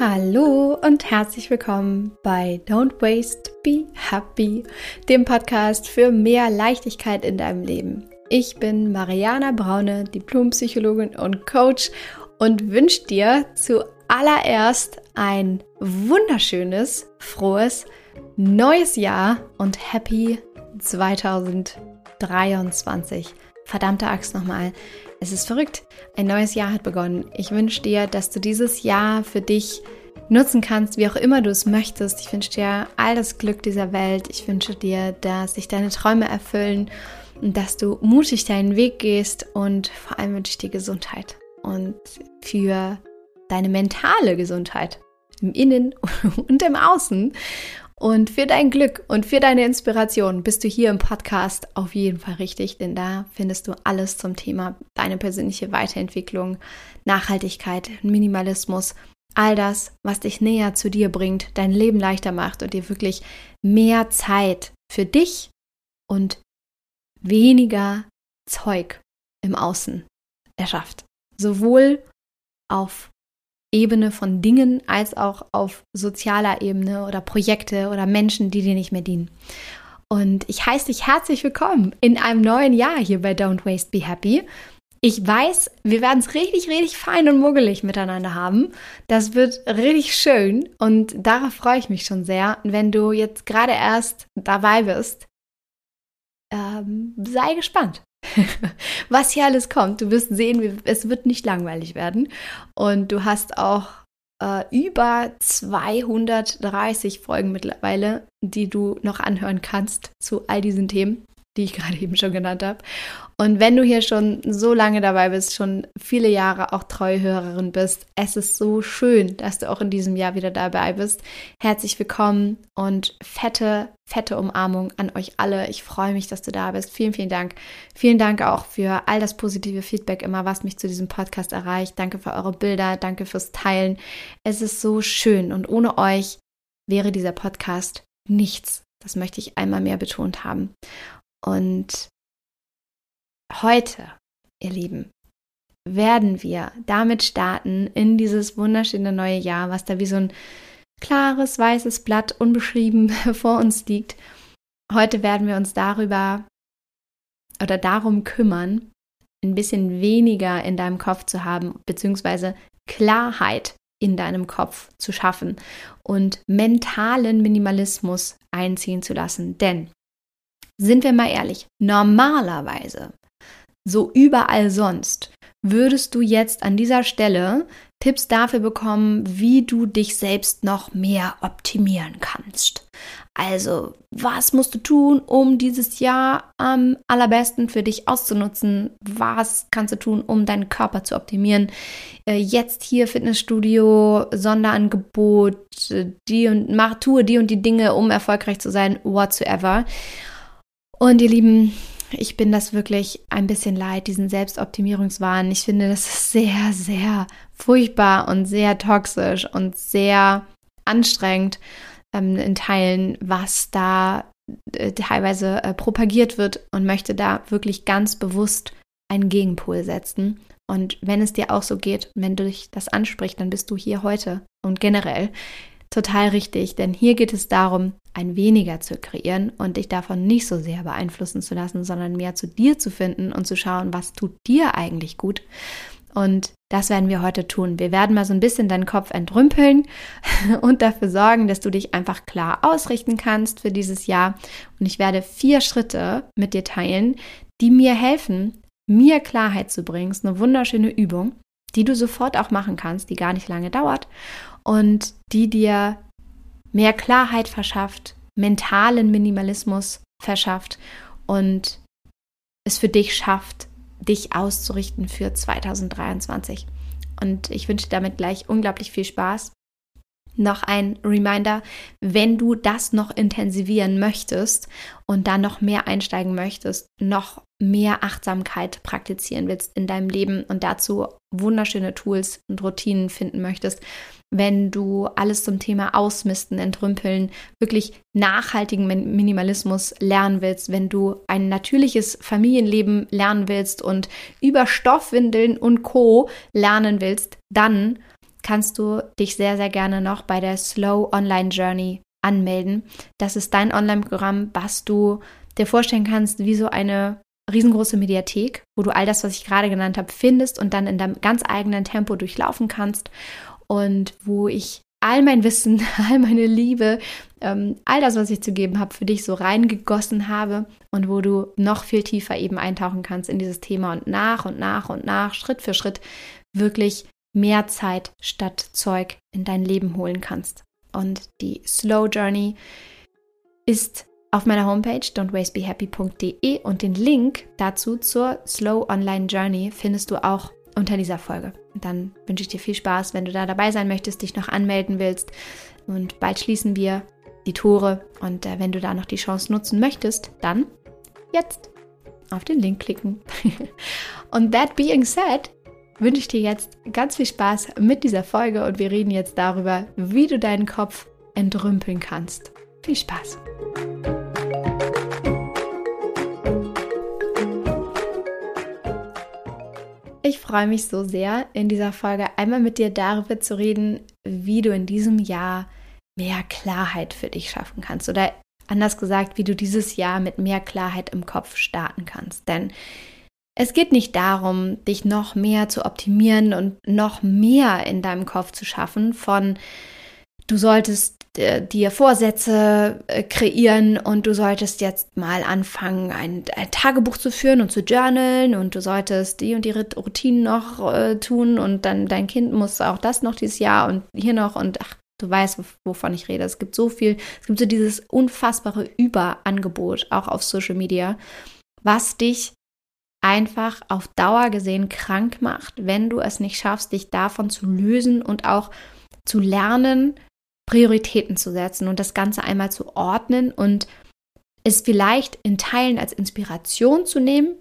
Hallo und herzlich willkommen bei Don't Waste, Be Happy, dem Podcast für mehr Leichtigkeit in deinem Leben. Ich bin Mariana Braune, Diplompsychologin und Coach und wünsche dir zuallererst ein wunderschönes, frohes neues Jahr und Happy 2023. Verdammte Axt nochmal. Es ist verrückt. Ein neues Jahr hat begonnen. Ich wünsche dir, dass du dieses Jahr für dich nutzen kannst, wie auch immer du es möchtest. Ich wünsche dir all das Glück dieser Welt. Ich wünsche dir, dass sich deine Träume erfüllen und dass du mutig deinen Weg gehst und vor allem wünsche ich dir Gesundheit und für deine mentale Gesundheit im Innen und im Außen und für dein Glück und für deine Inspiration bist du hier im Podcast auf jeden Fall richtig, denn da findest du alles zum Thema deine persönliche Weiterentwicklung, Nachhaltigkeit, Minimalismus, all das, was dich näher zu dir bringt, dein Leben leichter macht und dir wirklich mehr Zeit für dich und weniger Zeug im Außen erschafft. Sowohl auf Ebene von Dingen als auch auf sozialer Ebene oder Projekte oder Menschen, die dir nicht mehr dienen. Und ich heiße dich herzlich willkommen in einem neuen Jahr hier bei Don't Waste Be Happy. Ich weiß, wir werden es richtig, richtig fein und muggelig miteinander haben. Das wird richtig schön und darauf freue ich mich schon sehr. Wenn du jetzt gerade erst dabei bist, ähm, sei gespannt. was hier alles kommt. Du wirst sehen, es wird nicht langweilig werden. Und du hast auch äh, über 230 Folgen mittlerweile, die du noch anhören kannst zu all diesen Themen die ich gerade eben schon genannt habe. Und wenn du hier schon so lange dabei bist, schon viele Jahre auch treue Hörerin bist, es ist so schön, dass du auch in diesem Jahr wieder dabei bist. Herzlich willkommen und fette, fette Umarmung an euch alle. Ich freue mich, dass du da bist. Vielen, vielen Dank. Vielen Dank auch für all das positive Feedback immer, was mich zu diesem Podcast erreicht. Danke für eure Bilder. Danke fürs Teilen. Es ist so schön und ohne euch wäre dieser Podcast nichts. Das möchte ich einmal mehr betont haben. Und heute, ihr Lieben, werden wir damit starten in dieses wunderschöne neue Jahr, was da wie so ein klares weißes Blatt unbeschrieben vor uns liegt. Heute werden wir uns darüber oder darum kümmern, ein bisschen weniger in deinem Kopf zu haben, beziehungsweise Klarheit in deinem Kopf zu schaffen und mentalen Minimalismus einziehen zu lassen. Denn sind wir mal ehrlich, normalerweise, so überall sonst, würdest du jetzt an dieser Stelle Tipps dafür bekommen, wie du dich selbst noch mehr optimieren kannst. Also, was musst du tun, um dieses Jahr am allerbesten für dich auszunutzen? Was kannst du tun, um deinen Körper zu optimieren? Äh, jetzt hier Fitnessstudio, Sonderangebot, die und mach, tue die und die Dinge, um erfolgreich zu sein, whatsoever. Und ihr Lieben, ich bin das wirklich ein bisschen leid, diesen Selbstoptimierungswahn. Ich finde, das ist sehr, sehr furchtbar und sehr toxisch und sehr anstrengend ähm, in Teilen, was da äh, teilweise äh, propagiert wird und möchte da wirklich ganz bewusst einen Gegenpol setzen. Und wenn es dir auch so geht, wenn du dich das ansprichst, dann bist du hier heute und generell total richtig, denn hier geht es darum, ein weniger zu kreieren und dich davon nicht so sehr beeinflussen zu lassen, sondern mehr zu dir zu finden und zu schauen, was tut dir eigentlich gut. Und das werden wir heute tun. Wir werden mal so ein bisschen deinen Kopf entrümpeln und dafür sorgen, dass du dich einfach klar ausrichten kannst für dieses Jahr. Und ich werde vier Schritte mit dir teilen, die mir helfen, mir Klarheit zu bringen. Es ist eine wunderschöne Übung, die du sofort auch machen kannst, die gar nicht lange dauert und die dir mehr Klarheit verschafft, mentalen Minimalismus verschafft und es für dich schafft, dich auszurichten für 2023. Und ich wünsche dir damit gleich unglaublich viel Spaß. Noch ein Reminder, wenn du das noch intensivieren möchtest und da noch mehr einsteigen möchtest, noch mehr Achtsamkeit praktizieren willst in deinem Leben und dazu wunderschöne Tools und Routinen finden möchtest, wenn du alles zum Thema Ausmisten, Entrümpeln, wirklich nachhaltigen Minimalismus lernen willst, wenn du ein natürliches Familienleben lernen willst und über Stoffwindeln und Co. lernen willst, dann kannst du dich sehr, sehr gerne noch bei der Slow Online Journey anmelden. Das ist dein Online-Programm, was du dir vorstellen kannst, wie so eine riesengroße Mediathek, wo du all das, was ich gerade genannt habe, findest und dann in deinem ganz eigenen Tempo durchlaufen kannst und wo ich all mein Wissen, all meine Liebe, ähm, all das, was ich zu geben habe, für dich so reingegossen habe und wo du noch viel tiefer eben eintauchen kannst in dieses Thema und nach und nach und nach, Schritt für Schritt wirklich mehr Zeit statt Zeug in dein Leben holen kannst. Und die Slow Journey ist auf meiner Homepage don'twastebehappy.de und den Link dazu zur Slow Online Journey findest du auch unter dieser Folge. Dann wünsche ich dir viel Spaß, wenn du da dabei sein möchtest, dich noch anmelden willst. Und bald schließen wir die Tore. Und äh, wenn du da noch die Chance nutzen möchtest, dann jetzt auf den Link klicken. und that being said, wünsche ich dir jetzt ganz viel Spaß mit dieser Folge und wir reden jetzt darüber, wie du deinen Kopf entrümpeln kannst. Viel Spaß! Ich freue mich so sehr, in dieser Folge einmal mit dir darüber zu reden, wie du in diesem Jahr mehr Klarheit für dich schaffen kannst. Oder anders gesagt, wie du dieses Jahr mit mehr Klarheit im Kopf starten kannst. Denn es geht nicht darum, dich noch mehr zu optimieren und noch mehr in deinem Kopf zu schaffen von du solltest äh, dir Vorsätze äh, kreieren und du solltest jetzt mal anfangen, ein, ein, Tagebuch zu führen und zu journalen und du solltest die und die Routinen noch äh, tun und dann dein Kind muss auch das noch dieses Jahr und hier noch und ach, du weißt, wovon ich rede. Es gibt so viel, es gibt so dieses unfassbare Überangebot auch auf Social Media, was dich einfach auf Dauer gesehen krank macht, wenn du es nicht schaffst, dich davon zu lösen und auch zu lernen, Prioritäten zu setzen und das Ganze einmal zu ordnen und es vielleicht in Teilen als Inspiration zu nehmen,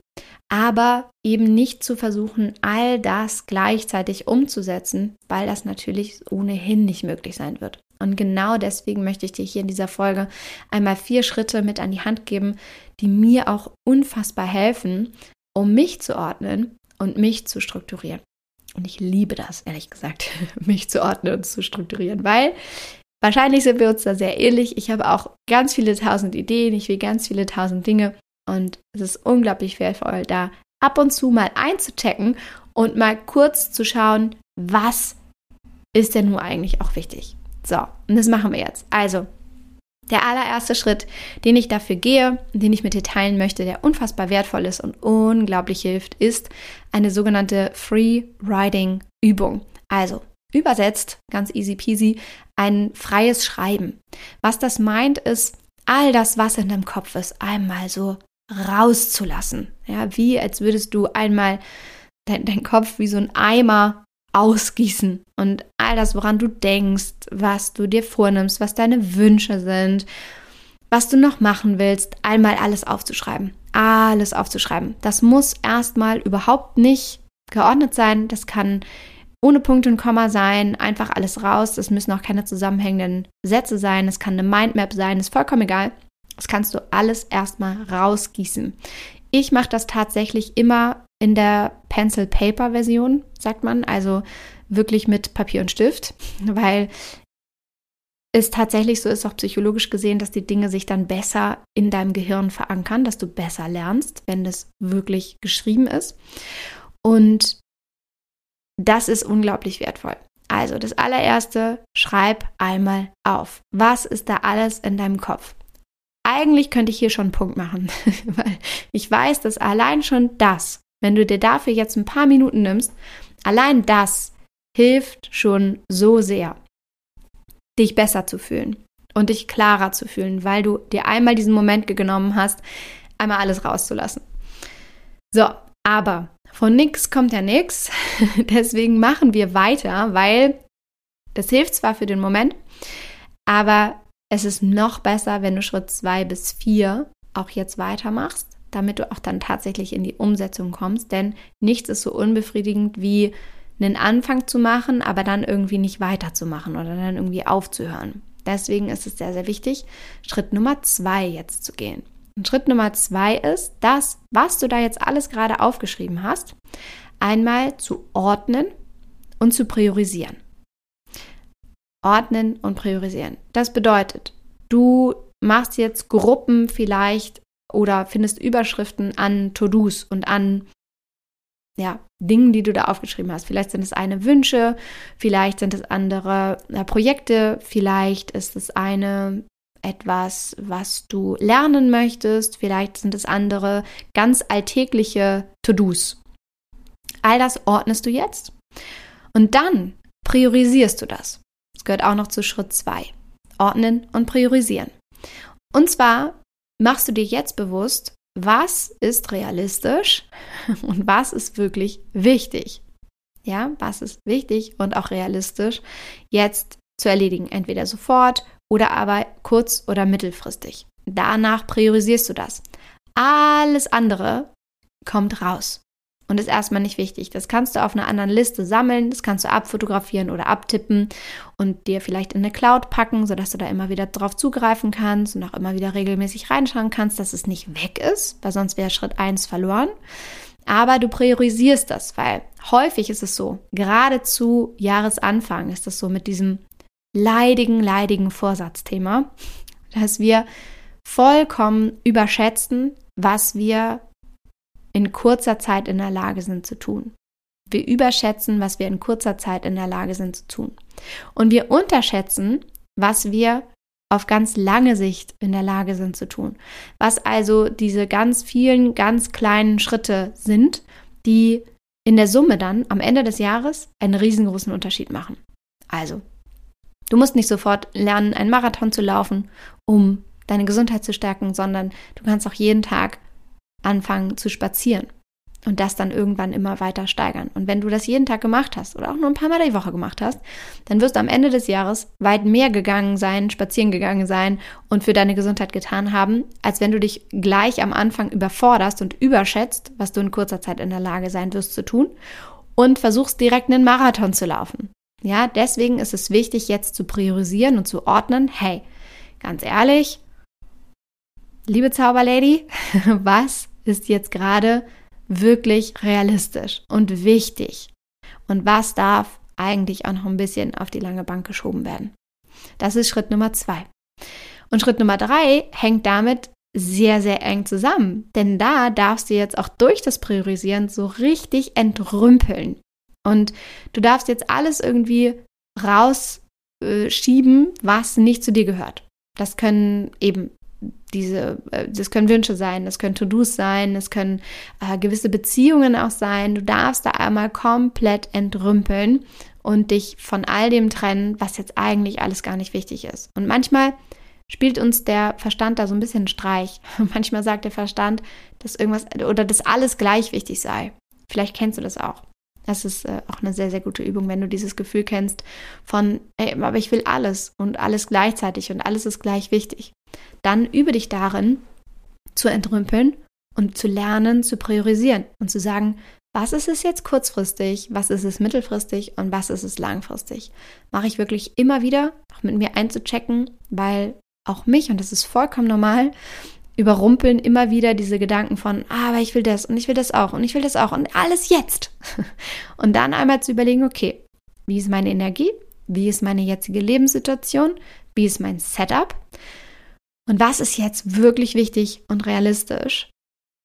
aber eben nicht zu versuchen, all das gleichzeitig umzusetzen, weil das natürlich ohnehin nicht möglich sein wird. Und genau deswegen möchte ich dir hier in dieser Folge einmal vier Schritte mit an die Hand geben, die mir auch unfassbar helfen, um mich zu ordnen und mich zu strukturieren. Und ich liebe das, ehrlich gesagt, mich zu ordnen und zu strukturieren, weil wahrscheinlich sind wir uns da sehr ähnlich. Ich habe auch ganz viele tausend Ideen, ich will ganz viele tausend Dinge und es ist unglaublich wertvoll, da ab und zu mal einzuchecken und mal kurz zu schauen, was ist denn nun eigentlich auch wichtig. So, und das machen wir jetzt. Also, der allererste Schritt, den ich dafür gehe, den ich mit dir teilen möchte, der unfassbar wertvoll ist und unglaublich hilft, ist eine sogenannte Free Writing Übung. Also übersetzt, ganz easy peasy, ein freies Schreiben. Was das meint, ist all das, was in deinem Kopf ist, einmal so rauszulassen. Ja, wie als würdest du einmal dein, dein Kopf wie so ein Eimer ausgießen und all das, woran du denkst, was du dir vornimmst, was deine Wünsche sind, was du noch machen willst, einmal alles aufzuschreiben. Alles aufzuschreiben. Das muss erstmal überhaupt nicht geordnet sein. Das kann ohne Punkt und Komma sein, einfach alles raus. Das müssen auch keine zusammenhängenden Sätze sein. Es kann eine Mindmap sein, ist vollkommen egal. Das kannst du alles erstmal rausgießen. Ich mache das tatsächlich immer in der Pencil-Paper-Version, sagt man, also wirklich mit Papier und Stift, weil es tatsächlich so ist, auch psychologisch gesehen, dass die Dinge sich dann besser in deinem Gehirn verankern, dass du besser lernst, wenn das wirklich geschrieben ist. Und das ist unglaublich wertvoll. Also das allererste, schreib einmal auf. Was ist da alles in deinem Kopf? Eigentlich könnte ich hier schon einen Punkt machen, weil ich weiß, dass allein schon das wenn du dir dafür jetzt ein paar Minuten nimmst, allein das hilft schon so sehr, dich besser zu fühlen und dich klarer zu fühlen, weil du dir einmal diesen Moment genommen hast, einmal alles rauszulassen. So, aber von nichts kommt ja nichts. Deswegen machen wir weiter, weil das hilft zwar für den Moment, aber es ist noch besser, wenn du Schritt zwei bis vier auch jetzt weitermachst damit du auch dann tatsächlich in die Umsetzung kommst. Denn nichts ist so unbefriedigend wie einen Anfang zu machen, aber dann irgendwie nicht weiterzumachen oder dann irgendwie aufzuhören. Deswegen ist es sehr, sehr wichtig, Schritt Nummer zwei jetzt zu gehen. Und Schritt Nummer zwei ist, das, was du da jetzt alles gerade aufgeschrieben hast, einmal zu ordnen und zu priorisieren. Ordnen und priorisieren. Das bedeutet, du machst jetzt Gruppen vielleicht oder findest Überschriften an To-Dos und an ja, Dingen, die du da aufgeschrieben hast. Vielleicht sind es eine Wünsche, vielleicht sind es andere äh, Projekte, vielleicht ist es eine etwas, was du lernen möchtest, vielleicht sind es andere ganz alltägliche To-Dos. All das ordnest du jetzt und dann priorisierst du das. Das gehört auch noch zu Schritt 2. Ordnen und priorisieren. Und zwar machst du dir jetzt bewusst, was ist realistisch und was ist wirklich wichtig. Ja, was ist wichtig und auch realistisch jetzt zu erledigen, entweder sofort oder aber kurz- oder mittelfristig. Danach priorisierst du das. Alles andere kommt raus und ist erstmal nicht wichtig. Das kannst du auf einer anderen Liste sammeln, das kannst du abfotografieren oder abtippen und dir vielleicht in eine Cloud packen, sodass du da immer wieder drauf zugreifen kannst und auch immer wieder regelmäßig reinschauen kannst, dass es nicht weg ist, weil sonst wäre Schritt 1 verloren. Aber du priorisierst das, weil häufig ist es so, gerade zu Jahresanfang ist es so mit diesem leidigen, leidigen Vorsatzthema, dass wir vollkommen überschätzen, was wir in kurzer Zeit in der Lage sind zu tun. Wir überschätzen, was wir in kurzer Zeit in der Lage sind zu tun. Und wir unterschätzen, was wir auf ganz lange Sicht in der Lage sind zu tun. Was also diese ganz vielen, ganz kleinen Schritte sind, die in der Summe dann am Ende des Jahres einen riesengroßen Unterschied machen. Also, du musst nicht sofort lernen, einen Marathon zu laufen, um deine Gesundheit zu stärken, sondern du kannst auch jeden Tag anfangen zu spazieren und das dann irgendwann immer weiter steigern. Und wenn du das jeden Tag gemacht hast oder auch nur ein paar Mal die Woche gemacht hast, dann wirst du am Ende des Jahres weit mehr gegangen sein, spazieren gegangen sein und für deine Gesundheit getan haben, als wenn du dich gleich am Anfang überforderst und überschätzt, was du in kurzer Zeit in der Lage sein wirst zu tun und versuchst direkt einen Marathon zu laufen. Ja, deswegen ist es wichtig, jetzt zu priorisieren und zu ordnen. Hey, ganz ehrlich, liebe Zauberlady, was ist jetzt gerade wirklich realistisch und wichtig? Und was darf eigentlich auch noch ein bisschen auf die lange Bank geschoben werden? Das ist Schritt Nummer zwei. Und Schritt Nummer drei hängt damit sehr, sehr eng zusammen. Denn da darfst du jetzt auch durch das Priorisieren so richtig entrümpeln. Und du darfst jetzt alles irgendwie rausschieben, was nicht zu dir gehört. Das können eben diese, äh, das können Wünsche sein, das können To-Dos sein, das können äh, gewisse Beziehungen auch sein. Du darfst da einmal komplett entrümpeln und dich von all dem trennen, was jetzt eigentlich alles gar nicht wichtig ist. Und manchmal spielt uns der Verstand da so ein bisschen Streich. manchmal sagt der Verstand, dass irgendwas oder dass alles gleich wichtig sei. Vielleicht kennst du das auch. Das ist äh, auch eine sehr, sehr gute Übung, wenn du dieses Gefühl kennst von, ey, aber ich will alles und alles gleichzeitig und alles ist gleich wichtig. Dann übe dich darin, zu entrümpeln und zu lernen, zu priorisieren und zu sagen, was ist es jetzt kurzfristig, was ist es mittelfristig und was ist es langfristig. Mache ich wirklich immer wieder, auch mit mir einzuchecken, weil auch mich, und das ist vollkommen normal, überrumpeln immer wieder diese Gedanken von, ah, aber ich will das und ich will das auch und ich will das auch und alles jetzt. Und dann einmal zu überlegen, okay, wie ist meine Energie? Wie ist meine jetzige Lebenssituation? Wie ist mein Setup? Und was ist jetzt wirklich wichtig und realistisch?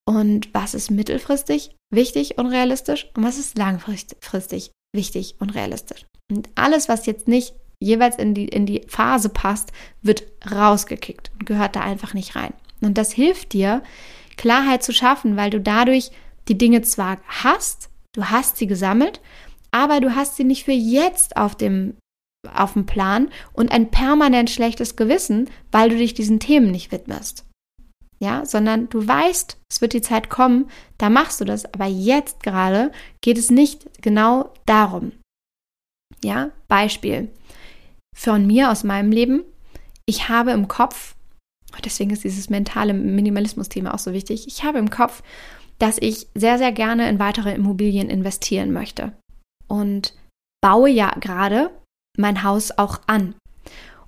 Und was ist mittelfristig wichtig und realistisch? Und was ist langfristig wichtig und realistisch? Und alles, was jetzt nicht jeweils in die, in die Phase passt, wird rausgekickt und gehört da einfach nicht rein. Und das hilft dir, Klarheit zu schaffen, weil du dadurch die Dinge zwar hast, du hast sie gesammelt, aber du hast sie nicht für jetzt auf dem, auf dem Plan und ein permanent schlechtes Gewissen, weil du dich diesen Themen nicht widmest. Ja, sondern du weißt, es wird die Zeit kommen, da machst du das, aber jetzt gerade geht es nicht genau darum. Ja, Beispiel von mir aus meinem Leben. Ich habe im Kopf, deswegen ist dieses mentale Minimalismus-Thema auch so wichtig. Ich habe im Kopf, dass ich sehr, sehr gerne in weitere Immobilien investieren möchte. Und baue ja gerade mein Haus auch an.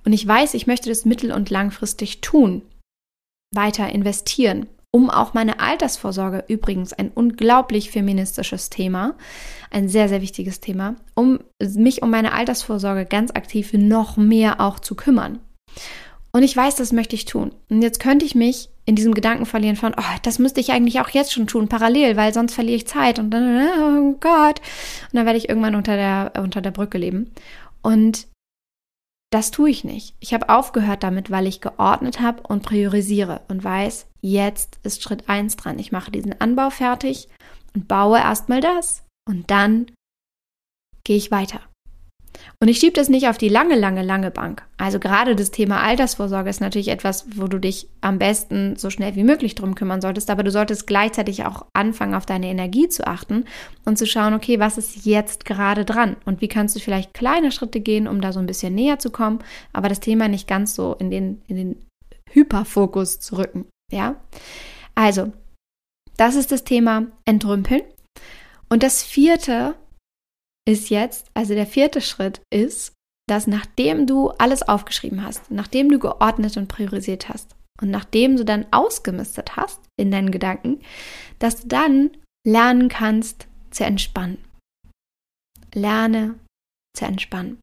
Und ich weiß, ich möchte das mittel- und langfristig tun, weiter investieren. um auch meine Altersvorsorge, übrigens ein unglaublich feministisches Thema, ein sehr, sehr wichtiges Thema, um mich um meine Altersvorsorge ganz aktiv noch mehr auch zu kümmern. Und ich weiß, das möchte ich tun. Und jetzt könnte ich mich in diesem Gedanken verlieren von, oh, das müsste ich eigentlich auch jetzt schon tun, parallel, weil sonst verliere ich Zeit und dann, oh Gott. Und dann werde ich irgendwann unter der, unter der Brücke leben. Und das tue ich nicht. Ich habe aufgehört damit, weil ich geordnet habe und priorisiere und weiß, jetzt ist Schritt 1 dran. Ich mache diesen Anbau fertig und baue erstmal das und dann gehe ich weiter. Und ich schiebe das nicht auf die lange, lange, lange Bank. Also gerade das Thema Altersvorsorge ist natürlich etwas, wo du dich am besten so schnell wie möglich drum kümmern solltest. Aber du solltest gleichzeitig auch anfangen, auf deine Energie zu achten und zu schauen, okay, was ist jetzt gerade dran? Und wie kannst du vielleicht kleine Schritte gehen, um da so ein bisschen näher zu kommen, aber das Thema nicht ganz so in den, in den Hyperfokus zu rücken. Ja? Also, das ist das Thema Entrümpeln. Und das vierte ist jetzt, also der vierte Schritt ist, dass nachdem du alles aufgeschrieben hast, nachdem du geordnet und priorisiert hast und nachdem du dann ausgemistet hast in deinen Gedanken, dass du dann lernen kannst zu entspannen. Lerne zu entspannen.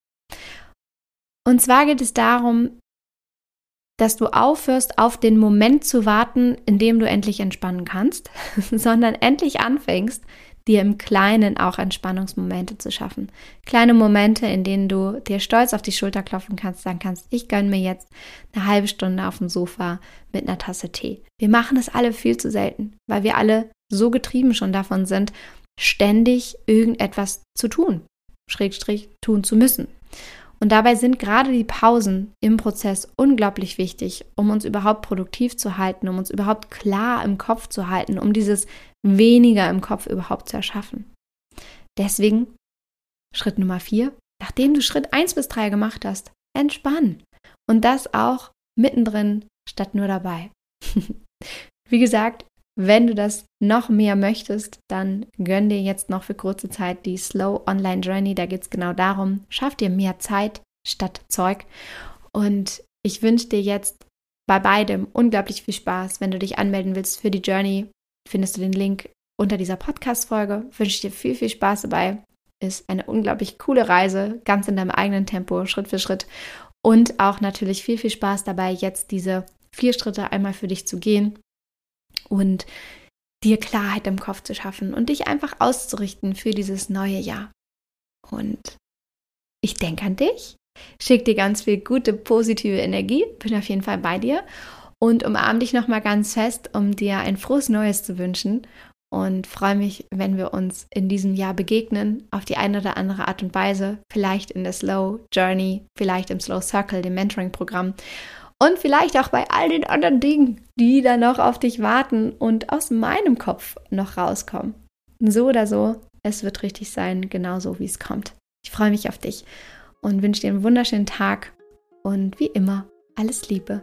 Und zwar geht es darum, dass du aufhörst, auf den Moment zu warten, in dem du endlich entspannen kannst, sondern endlich anfängst, dir im Kleinen auch Entspannungsmomente zu schaffen. Kleine Momente, in denen du dir stolz auf die Schulter klopfen kannst, sagen kannst, ich gönne mir jetzt eine halbe Stunde auf dem Sofa mit einer Tasse Tee. Wir machen das alle viel zu selten, weil wir alle so getrieben schon davon sind, ständig irgendetwas zu tun, Schrägstrich tun zu müssen. Und dabei sind gerade die Pausen im Prozess unglaublich wichtig, um uns überhaupt produktiv zu halten, um uns überhaupt klar im Kopf zu halten, um dieses weniger im Kopf überhaupt zu erschaffen. Deswegen Schritt Nummer vier, nachdem du Schritt eins bis drei gemacht hast, entspann. Und das auch mittendrin statt nur dabei. Wie gesagt, wenn du das noch mehr möchtest, dann gönn dir jetzt noch für kurze Zeit die Slow Online Journey. Da geht es genau darum, schaff dir mehr Zeit statt Zeug. Und ich wünsche dir jetzt bei beidem unglaublich viel Spaß. Wenn du dich anmelden willst für die Journey, findest du den Link unter dieser Podcast-Folge. Wünsche dir viel, viel Spaß dabei. Ist eine unglaublich coole Reise, ganz in deinem eigenen Tempo, Schritt für Schritt. Und auch natürlich viel, viel Spaß dabei, jetzt diese vier Schritte einmal für dich zu gehen und dir Klarheit im Kopf zu schaffen und dich einfach auszurichten für dieses neue Jahr. Und ich denke an dich, schicke dir ganz viel gute, positive Energie, bin auf jeden Fall bei dir und umarme dich nochmal ganz fest, um dir ein frohes Neues zu wünschen und freue mich, wenn wir uns in diesem Jahr begegnen, auf die eine oder andere Art und Weise, vielleicht in der Slow Journey, vielleicht im Slow Circle, dem Mentoring-Programm und vielleicht auch bei all den anderen Dingen, die da noch auf dich warten und aus meinem Kopf noch rauskommen. So oder so, es wird richtig sein, genauso wie es kommt. Ich freue mich auf dich und wünsche dir einen wunderschönen Tag und wie immer alles Liebe.